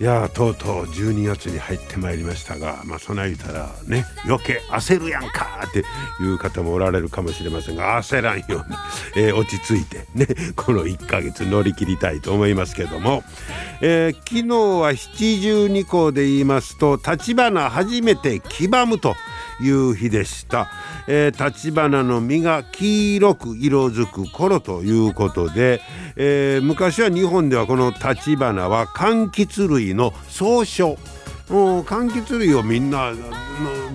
いやとうとう12月に入ってまいりましたがまあそないたらね余計焦るやんかっていう方もおられるかもしれませんが焦らんように、えー、落ち着いてねこの1ヶ月乗り切りたいと思いますけども、えー、昨日は七十二校で言いますと立花初めて黄ばむという日でした。えー、立花の実が黄色く色づく頃ということで、えー、昔は日本ではこの立花は柑橘類の総称柑橘類をみんな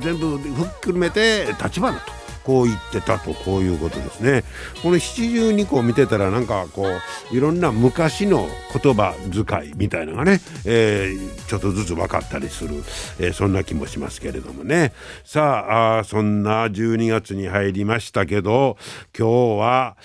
全部ふっくるめて立花とこう言ってたとこういうことですねこの七十二個を見てたらなんかこういろんな昔の言葉遣いみたいなのがね、えー、ちょっとずつ分かったりする、えー、そんな気もしますけれどもねさあそんな12月に入りましたけど今日は、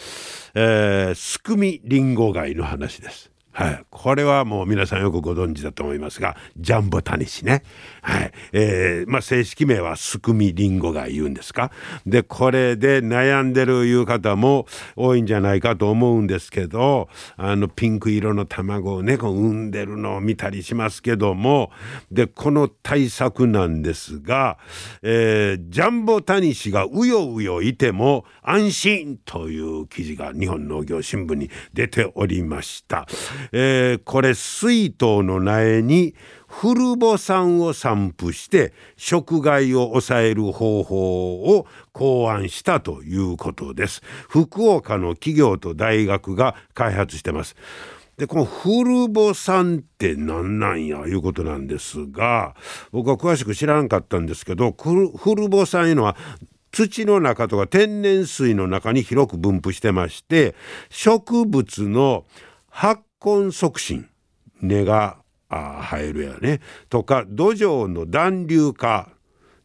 えー、すくみりんご貝の話です。はい、これはもう皆さんよくご存知だと思いますがジャンボタニシね、はい。えーまあ、正式名はすくみりんごが言うんですか？でこれで悩んでるいう方も多いんじゃないかと思うんですけどあのピンク色の卵をねこう産んでるのを見たりしますけどもでこの対策なんですが、えー、ジャンボタニシがうようよいても安心という記事が日本農業新聞に出ておりました。えー、これ水筒の苗に古母酸を散布して食害を抑える方法を考案したということです。福岡の企業と大学が開発してます。でこの古母酸って何なんやいうことなんですが僕は詳しく知らんかったんですけど古母酸いうのは土の中とか天然水の中に広く分布してまして植物の発根促進根が生えるやね。とか土壌の暖流化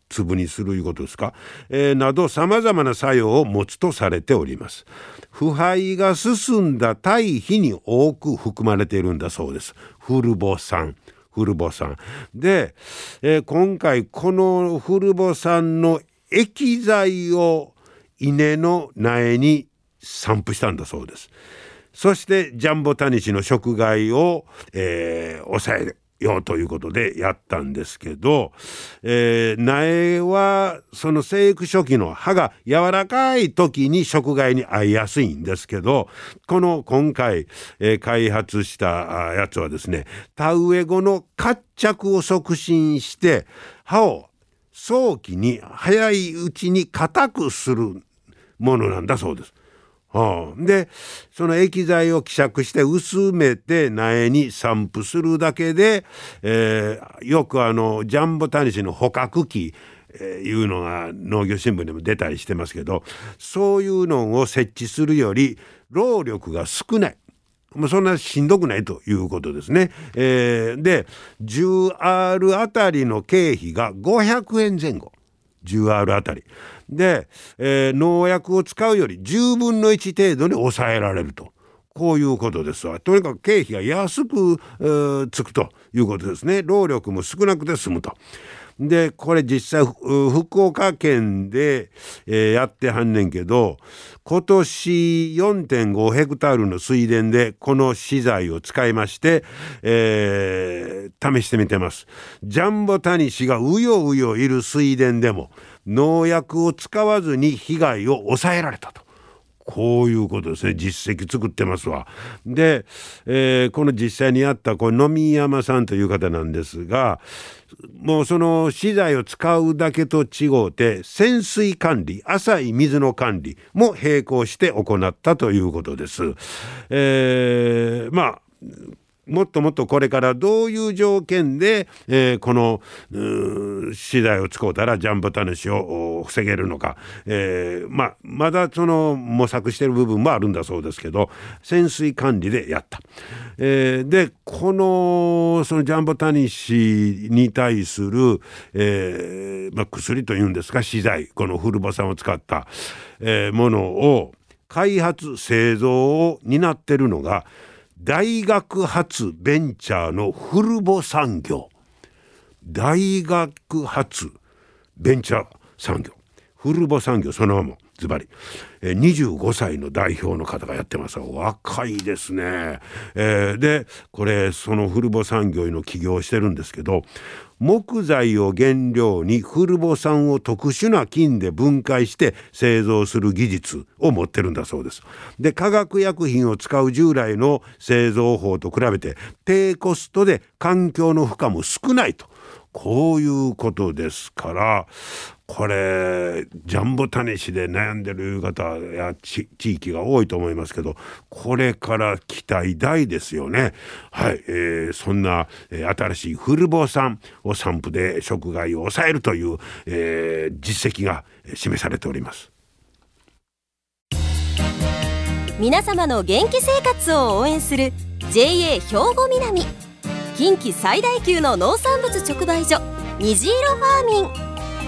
粒にするいうことですか、えー、などさまざまな作用を持つとされております。腐敗が進んだ堆肥に多く含まれているんだそうです。古母酸古母酸で、えー、今回この古母酸の液剤を稲の苗に散布したんだそうです。そしてジャンボタニシの食害を、えー、抑えようということでやったんですけど、えー、苗はその生育初期の葉が柔らかい時に食害に合いやすいんですけどこの今回、えー、開発したやつはですね田植え後の活着を促進して葉を早期に早いうちに硬くするものなんだそうです。うん、でその液剤を希釈して薄めて苗に散布するだけで、えー、よくあのジャンボタニシの捕獲器えー、いうのが農業新聞でも出たりしてますけどそういうのを設置するより労力が少ない。もうそんなしんどくないということですね。えー、で 10R あたりの経費が500円前後 10R あたり。で、えー、農薬を使うより10分の1程度に抑えられると。こういうことですわ。とにかく経費が安く、えー、つくということですね。労力も少なくて済むと。でこれ実際福岡県で、えー、やってはんねんけど今年4.5ヘクタールの水田でこの資材を使いまして、えー、試してみてます。ジャンボタニシがうようよいる水田でも農薬を使わずに被害を抑えられたと。こういうことですね実績作ってますわ。で、えー、この実際にあったこの野見山さんという方なんですがもうその資材を使うだけと違うて潜水管理浅い水の管理も並行して行ったということです。えー、まあもっともっとこれからどういう条件で、えー、この資材を使うたらジャンボタヌシを防げるのか、えー、ま、まだその模索してる部分もあるんだそうですけど潜水管理でやった。えー、でこのそのジャンボタニシに対する、えま、薬というんですか資材このフルボ酸を使った、え、ものを開発製造を担ってるのが大学発ベンチャーのフルボ産業。大学発ベンチャー産業。フルボ産業そのままズバリ。25歳の代表の方がやってます。若いですね、えー、でこれそのフルボ産業の起業してるんですけど木材を原料にフルボ酸を特殊な菌で分解して製造する技術を持ってるんだそうです。で化学薬品を使う従来の製造法と比べて低コストで環境の負荷も少ないと。こういうことですからこれジャンボタニシで悩んでる方や地域が多いと思いますけどこれから期待大ですよね。はい、えー、そんな、えー、新しいフルボ酸を散布で食害を抑えるという、えー、実績が示されております。皆様の元気生活を応援する JA 兵庫南。近畿最大級の農産物直売所虹色ファーミン。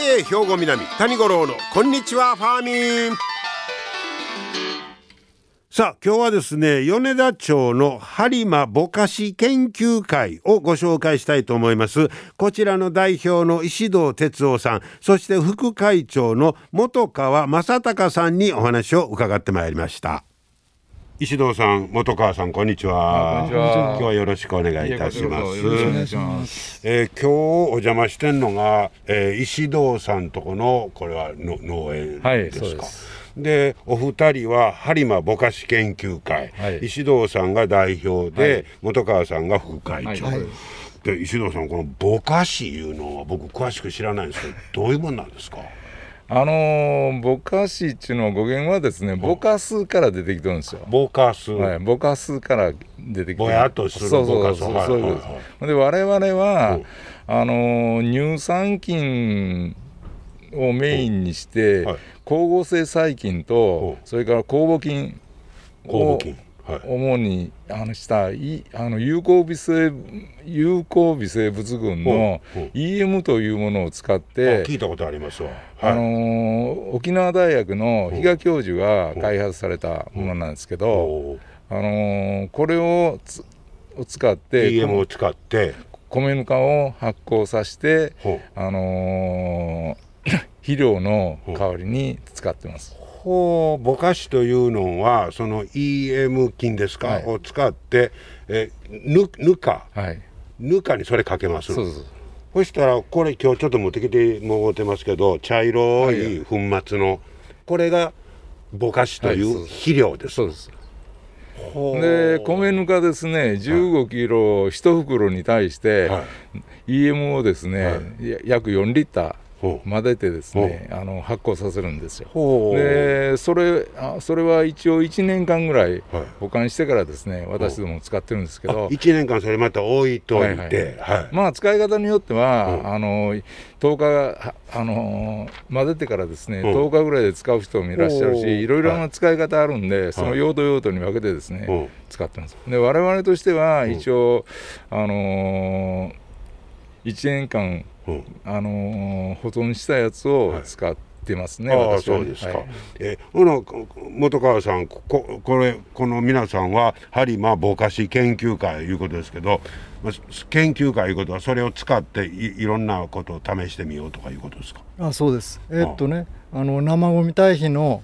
JA 兵庫南谷五郎のこんにちはファーミン。さあ今日はですね米田町の播磨ぼかし研究会をご紹介したいと思います。こちらの代表の石堂哲夫さんそして副会長の本川正隆さんにお話を伺ってまいりました。石堂さん、本川さん、こんにちは。今日はよろしくお願いいたします。えー、今日お邪魔してんのが、えー、石堂さんとこの、これはの農園ですか。はいでお二人は播磨ぼかし研究会、はい、石堂さんが代表で、はい、本川さんが副会長、はい、で石堂さんこのぼかしいうのは僕詳しく知らないんですけどどういうもんなんですか？あのぼかしっていうのは語源はですねぼかすから出てきてるんですよ。ぼかす。はい、ぼかすから出てきて。ぼやっとするそうそうそう、はい、そういうことです。で我々は、うん、あの乳酸菌をメインにして、はい、光合成細菌とそれから酵母菌酵母菌主にあのしたいあの有効微生有効微生物群の EM というものを使って聞いたことありますわ、あの沖縄大学の比嘉教授が開発されたものなんですけど、あのこれをを使って EM を使って。米ぬかを発酵させて、あの 肥料の代わりに使ってます。ほうぼかしというのはその EM 菌ですか、はい、を使ってえぬぬか、はい、ぬかにそれかけますそうそうそしたらこれ今日ちょっと持ってきてもらってますけど茶色い粉末の、はい、これがぼかしという肥料です。そうです。で米ぬかですね15キロ1袋に対して、はい、EM をですね、はい、約4リッター混ぜてですねあの発酵させるんですよ。でそれあそれは一応1年間ぐらい保管してからですね、私ども使ってるんですけど。1年間それまた置いといて、まあ使い方によっては、あの10日あの混ぜてからですね、10日ぐらいで使う人もいらっしゃるしいろいろな使い方あるんで、その用途用途に分けてですね、使ってます。で我々としては一応、あの1年間あの保存したやつを使ってますね、はい、そうですか、はい、えほの本川さんここれこの皆さんは播磨ぼかし研究会いうことですけど研究会いうことはそれを使っていいろんなことを試してみようとかいうことですか？あそうです。えー、っとねあの生ゴミ堆肥の,、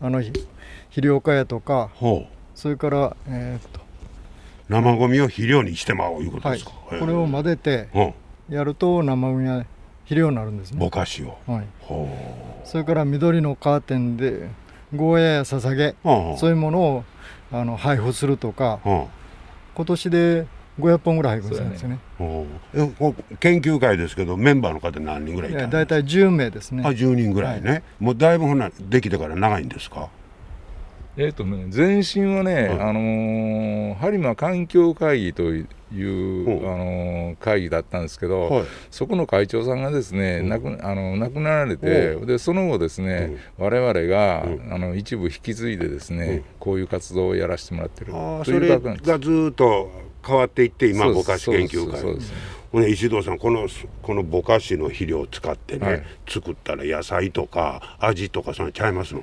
あの肥料化やとかそれから、えー、っと。生ゴミを肥料にしてまおういうことですか、はい、これを混ぜてやると生ゴミは肥料になるんですね。ぼかしを、はい、それから緑のカーテンでゴーヤやささげ、そういうものをあの配布するとか、今年で500本ぐらい配布するんですよね。研究会ですけどメンバーの方何人ぐらいいた大体10名ですね。あ10人ぐらいね、はい、もうだいぶほなできてから長いんですか？えっ、ー、とね前身はね、はい、あのー、播磨環境会議という、あのー、会議だったんですけど、はい、そこの会長さんがですね、亡くあの亡くなられて、でその後ですね、うん、我々が、あの一部引き継いでですね、こういう活動をやらせてもらってるというそれがずっと変わっていって今ぼかし研究会。ほね石堂さんこのこのぼかしの肥料を使ってね、はい、作ったら野菜とか味とかそのちゃいますの？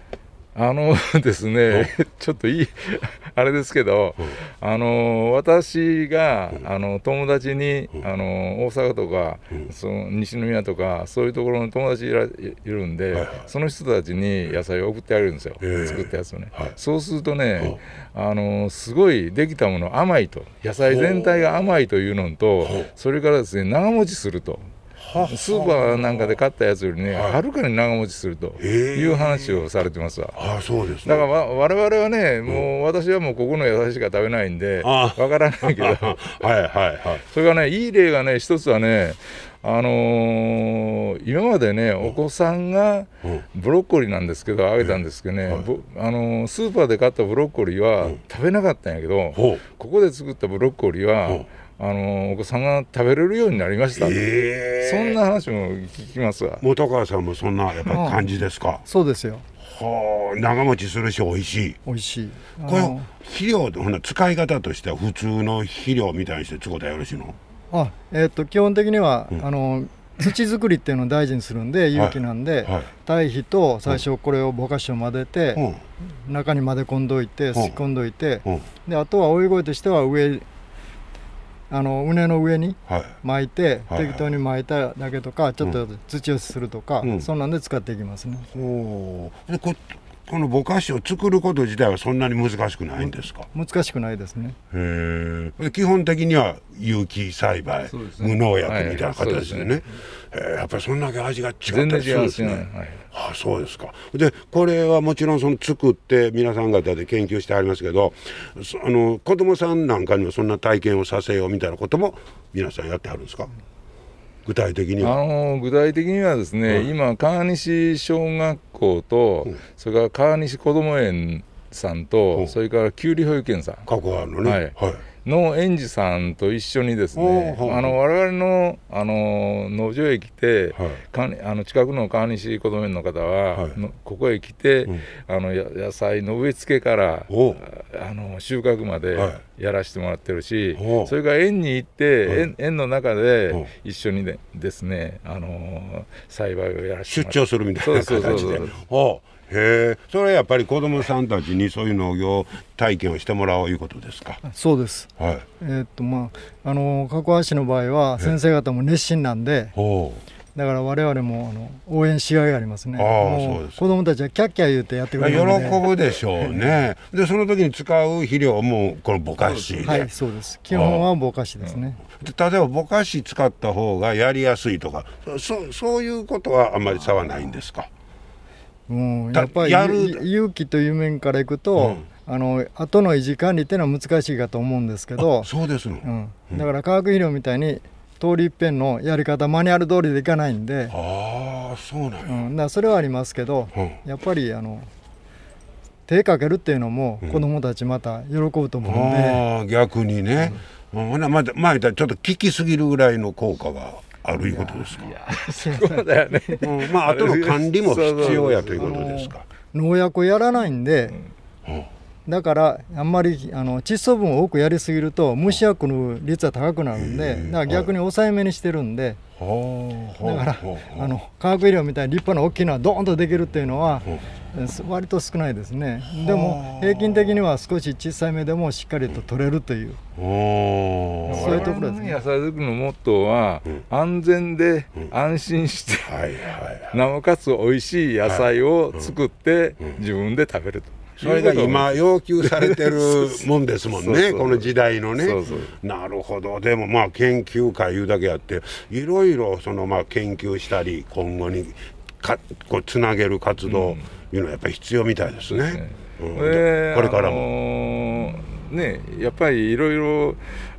あの ですね、ちょっといい、あれですけど、あの私が、あの友達に、あの大阪とか、その西宮とか、そういうところの友達いらいるんで、その人たちに野菜を送ってあげるんですよ、作ったやつをね。そうするとね、あのすごいできたもの甘いと、野菜全体が甘いというのと、それからですね、長持ちすると。スーパーなんかで買ったやつよりね、はるかに長持ちするという話をされてますわ。あそうです、ね、だからわ我々はね、もう私はもうここの野菜しか食べないんで、わからないけど、はいはいはい。それがね、いい例がね、一つはね、あのー、今までねお子さんがブロッコリーなんですけどあげたんですけどね、あのー、スーパーで買ったブロッコリーは食べなかったんやけど、ここで作ったブロッコリーはあのお子さんが食べれるようになりました、えー、そんな話も聞きますわ。本川さんもそんなやっぱ感じですか？そうですよ。はあ長持ちするし美味しい。美味しい。これ肥料ほな使い方としては普通の肥料みたいにして使うたらよろしいの？あえー、っと基本的には、うん、あの土作りっていうのを大事にするんで有機なんで、はい。はい、堆肥と最初これをぼかしを混ぜて、うん、中に混ぜ込んどいてすき込んどいて、うん、であとは追い声としては上あの畝の上に巻いて、はい、適当に巻いただけとか、ちょっと土寄せするとか、うん、そんなんで使っていきますね。おでここのぼかしを作ること自体はそんなに難しくないんですか？難しくないですね。へえ。基本的には有機栽培、ね、無農薬みたいな形でね,、はい。え。やっぱりそんだけ味が違ったりするんですね、はい、あそうですか。でこれはもちろんその作って皆さん方で研究してありますけどあの子供さんなんかにもそんな体験をさせようみたいなことも皆さんやってはるんですか？具体的には。あの具体的にはですね、うん、今川西小学校と、うん、それから川西こども園さんと、うん、それからきゅうり保育園さん。過去あるのね、はい、はいの園児さんと一緒にですね、あの我々のあの農場へ来て、はい、あの近くの川西こども園の方は、はい、ここへ来て、うん、あの野菜の植え付けからあの収穫までやらせてもらってるし、はい、それから園に行って、園園の中で一緒にねですねあの栽培をやらせて出張するみたいな形で。へえ。それはやっぱり子どもさんたちにそういう農業体験をしてもらおういうことですか？そうです、はい、えー、っとまああの加古橋の場合は先生方も熱心なんでだから我々もあの応援しがいがありますね。あそうです。子どもたちはキャッキャ言ってやってくれる喜ぶでしょうね。でその時に使う肥料もこのぼかしはいそうです。基本はぼかしですね。例えばぼかし使った方がやりやすいとかそそういうことはあんまり差はないんですか？うん、やっぱり勇気という面からいくと、うん、あの後の維持管理っていうのは難しいかと思うんですけどそうですの、うん、だから化学肥料みたいに通り一遍のやり方マニュアル通りでいかないんでああそうなんうん、だそれはありますけど、うん、やっぱりあの手かけるっていうのも子供たちまた喜ぶと思うんで、うん、逆にね、うん、まだまあちょっと効きすぎるぐらいの効果があるいうことですか？そうだよね。うん、まあ後の管理も必要やということですか？農薬をやらないんで、うん、だからあんまりあの窒素分を多くやりすぎると虫薬の率は高くなるんで、だから逆に抑えめにしてるんで。だからあの化学肥料みたいに立派な大きいのはドーンとできるっていうのは割と少ないですね。でも平均的には少し小さい目でもしっかりと取れるという。そういうところですね。野菜作りのモットーは、安全で安心して、なおかつ美味しい野菜を作って自分で食べると。それが今要求されてるもんですもんね。この時代のね。なるほど。でもまあ研究会いうだけあっていろいろそのまあ研究したり今後にかこうつなげる活動いうのはやっぱり必要みたいですね。うん、これからも、あのー、ねやっぱりいろいろ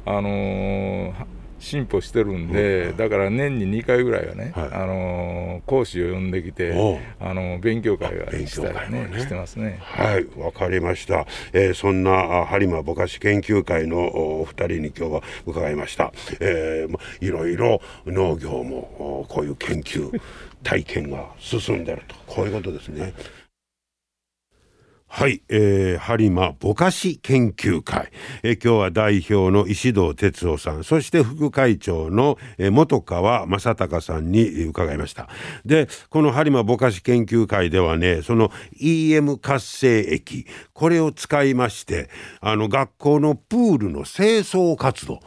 あのー進歩してるんで、うん、だから年に2回ぐらいはね、はい、あの講師を呼んできてあの勉強会がしたりねねしてますね。はいわかりました、えー、そんな播磨ぼかし研究会のお二人に今日は伺いました、えー、いろいろ農業もこういう研究体験が進んでると。こういうことですね。はい、えー、播磨ぼかし研究会、えー、今日は代表の石堂哲夫さんそして副会長の、えー、本川正隆さんに伺いました。でこの播磨ぼかし研究会ではねその EM 活性液これを使いましてあの学校のプールの清掃活動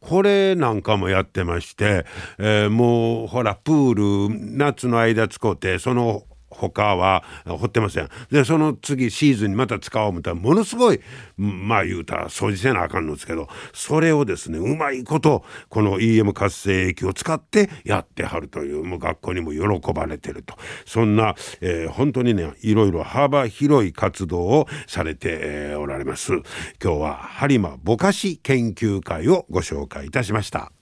これなんかもやってまして、えー、もうほらプール夏の間使うてその他は掘ってません。でその次シーズンにまた使おう思ったらものすごいまあ言うたら掃除せなあかんのですけどそれをですねうまいことこの EM 活性液を使ってやってはるというもう学校にも喜ばれてると。そんな、えー、本当にねいろいろ幅広い活動をされて、おられます。今日は播磨ぼかし研究会をご紹介いたしました。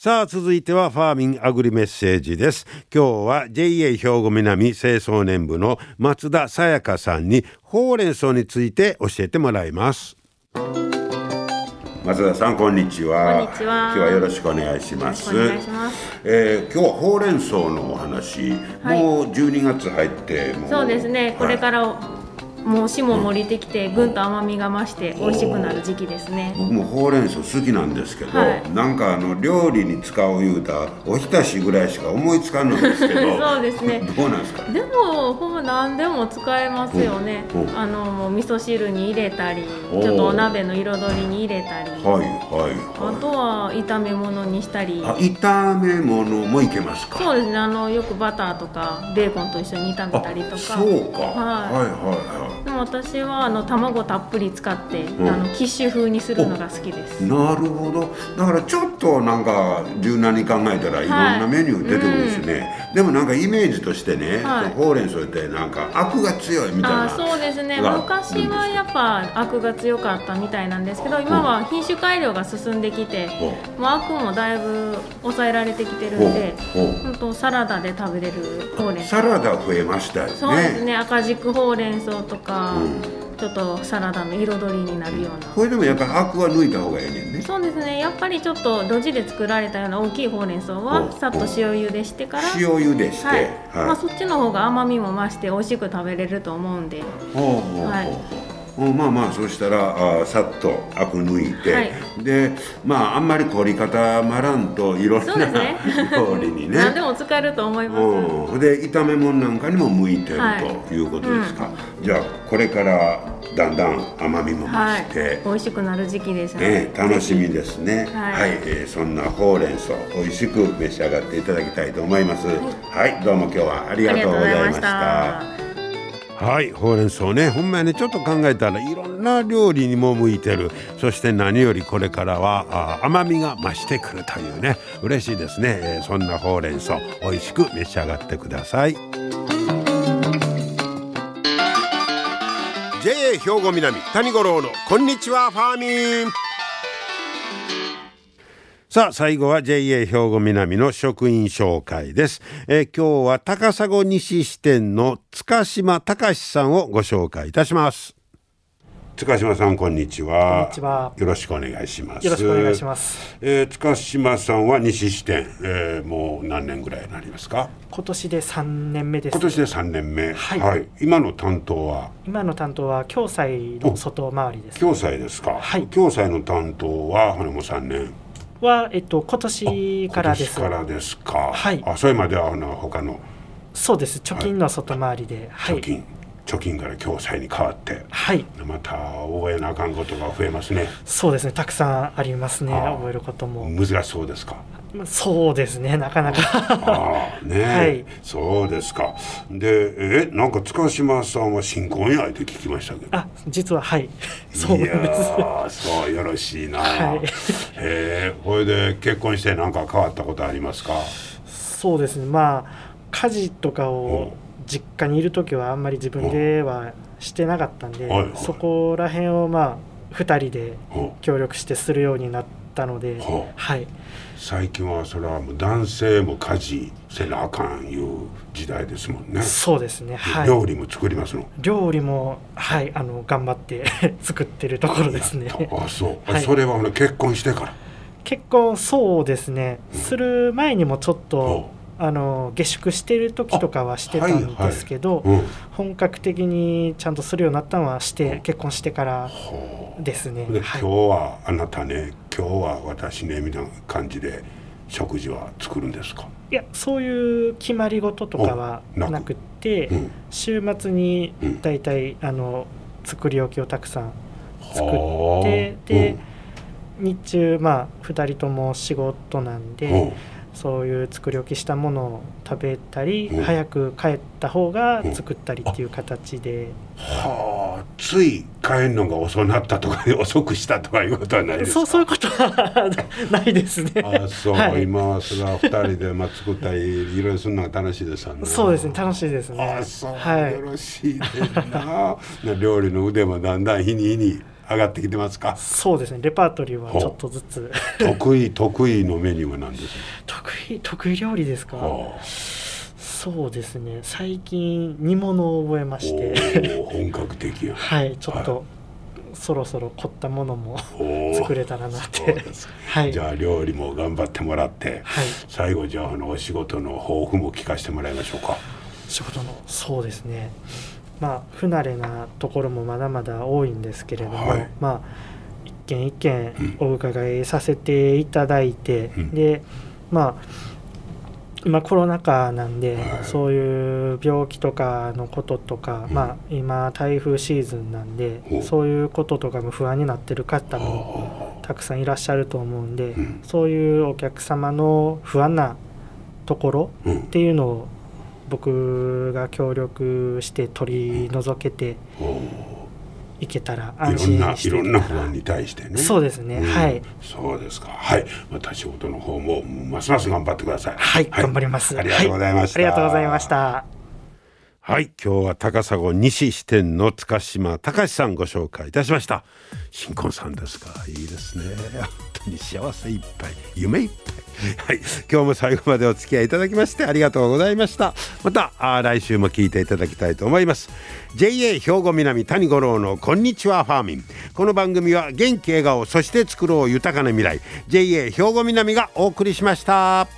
さあ続いてはファーミンアグリメッセージです今日は JA 兵庫南清掃年部の松田さやかさんにほうれん草について教えてもらいます松田さんこんにちは。こんにちは。今日はよろしくお願いします。お願いします。えー、今日はほうれん草のお話、はい、もう12月入ってそうですね。これからもう霜も降りてきてぐんと甘みが増して美味しくなる時期ですね。僕もほうれん草好きなんですけど、はい、なんかあの料理に使ういうたおひたしぐらいしか思いつかんのですけど そうですね。どうなんですか？でもほぼ何でも使えますよね。あのもう味噌汁に入れたりちょっとお鍋の彩りに入れたり。はいはい、はい、あとは炒め物にしたり。あ炒め物もいけますか？そうですね。あのよくバターとかベーコンと一緒に炒めたりとか。そうか、はい、はいはいはいでも私はあの卵たっぷり使って、うん、あのキッシュ風にするのが好きです。なるほど。だからちょっとなんか柔軟に考えたらいろんなメニュー出てくるんですね、はいうん、でもなんかイメージとしてね、はい、ほうれん草ってなんかアクが強いみたいな。あそうですね。昔はやっぱアクが強かったみたいなんですけど今は品種改良が進んできて、もうアクもだいぶ抑えられてきてるんで本当サラダで食べれるほうれん草。サラダ増えましたよね。そうですね。赤軸ほうれん草とかか、うん、ちょっとサラダの彩りになるような。これでもやっぱりアクは抜いた方がいいねんね。そうですね。やっぱりちょっと路地で作られたような大きいほうれん草はさっと塩茹でしてから塩茹でして、はい、はい、まあ、そっちの方が甘みも増して美味しく食べれると思うんで。はいまあまあそしたらあさっとアク抜いて、はい、でまああんまり凝り固まらんといろんな、ね、料理にね。何でも使えると思います。で炒め物なんかにも向いてる、はい、ということですか、うん、じゃあこれからだんだん甘みも増して、はい、美味しくなる時期ですね、えー、楽しみですね。はい、はい、えー、そんなほうれん草美味しく召し上がっていただきたいと思います。はい、どうも今日はありがとうございましたはいほうれん草ね。ほんまにね。ちょっと考えたらいろんな料理にも向いてる。そして何よりこれからは甘みが増してくるというね。嬉しいですね、えー、そんなほうれん草美味しく召し上がってください。JA 兵庫南谷五郎のこんにちはファーミン。さあ最後は JA 兵庫南の職員紹介です、えー、今日は高砂西支店の塚島隆さんをご紹介いたします塚島さんこんにちは。こんにちは。よろしくお願いします。よろしくお願いします。えー、塚島さんは西支店、えー、もう何年ぐらいになりますか？今年で三年目です。今年で三年目。はい、はい。今の担当は？今の担当は共済の外回りです。共済ですか。はい。共済の担当はこれも三年。はえっと今年からです。からですか。はい。あそれまではあの他の。そうです貯金の外回りで。はい。貯金。貯金から共済に変わってはいまた覚えなあかんことが増えますねそうですねたくさんありますね覚えることも難しそうですかそうですねなかなか。ああね、はい、そうですか。でえなんか塚島さんは新婚やって聞きましたけど。あ実ははい。そうです。そうよろしいな、はい、え。これで結婚して何か変わったことありますか？そうですね。まあ家事とかを、うん。実家にいる時はあんまり自分ではしてなかったんで、はいはい、そこら辺をまあ2人で協力してするようになったので、はい、最近はそれはもう男性も家事せなあかんいう時代ですもんね。そうですね、はい、料理も作りますの？料理もはいあの頑張って 作ってるところですね。あそう、はい、それは結婚してから？結婚そうですね、うん、する前にもちょっとあの下宿してる時とかはしてたんですけど、はいはい。うん、本格的にちゃんとするようになったのはして、う。ん、結婚してからですね。で、はい、今日はあなたね今日は私ねみたいな感じで食事は作るんですか？いやそういう決まり事とかはなく。て、うん、週末に大体、あの作り置きをたくさん作ってで、日中まあ2人とも仕事なんで。そういう作り置きしたものを食べたり、うん、早く帰った方が作ったりっていう形で、うん、はあつい帰るのが遅なったとか 遅くしたとかいうことはないですそうそういうことはないですね。あそう、はい、今それは二人でまあ作ったりいろいろするのが楽しいですよね。そうですね楽しいですね。あそう、はい、よろしいですな 料理の腕もだんだん日に日に上がってきてますか？そうですね。レパートリーはちょっとずつ。得意得意のメニューは何です 得意得意料理ですか？そうですね。最近煮物を覚えまして。本格的や。はいちょっと、はい、そろそろ凝ったものも 作れたらなって。はい、じゃあ料理も頑張ってもらって、はい、最後じゃああのお仕事の抱負も聞かせてもらいましょうか。仕事のそうですねまあ、不慣れなところもまだまだ多いんですけれども、はい、まあ、一軒一軒お伺いさせていただいて、うん、でまあ今コロナ禍なんで、はい、そういう病気とかのこととか、うん、まあ今台風シーズンなんで、う。ん、そういうこととかも不安になってる方もたくさんいらっしゃると思うんで、そういうお客様の不安なところっていうのを僕が協力して取り除けていけたら安心して。いろんな不安に対してね。そうですね、うん、はい。そうですか。はい。また仕事の方もますます頑張ってください。はい、はい、頑張ります。ありがとうございました、はい、ありがとうございましたはい。今日は高砂西支店の塚島隆さんご紹介いたしました。新婚さんですか。いいですね。本当に幸せいっぱい。夢いっぱい。はい。今日も最後までお付き合いいただきましてありがとうございました。またあ来週も聞いていただきたいと思います。JA 兵庫南谷五郎のこんにちはファーミン。この番組は元気笑顔そして作ろう豊かな未来。JA 兵庫南がお送りしました。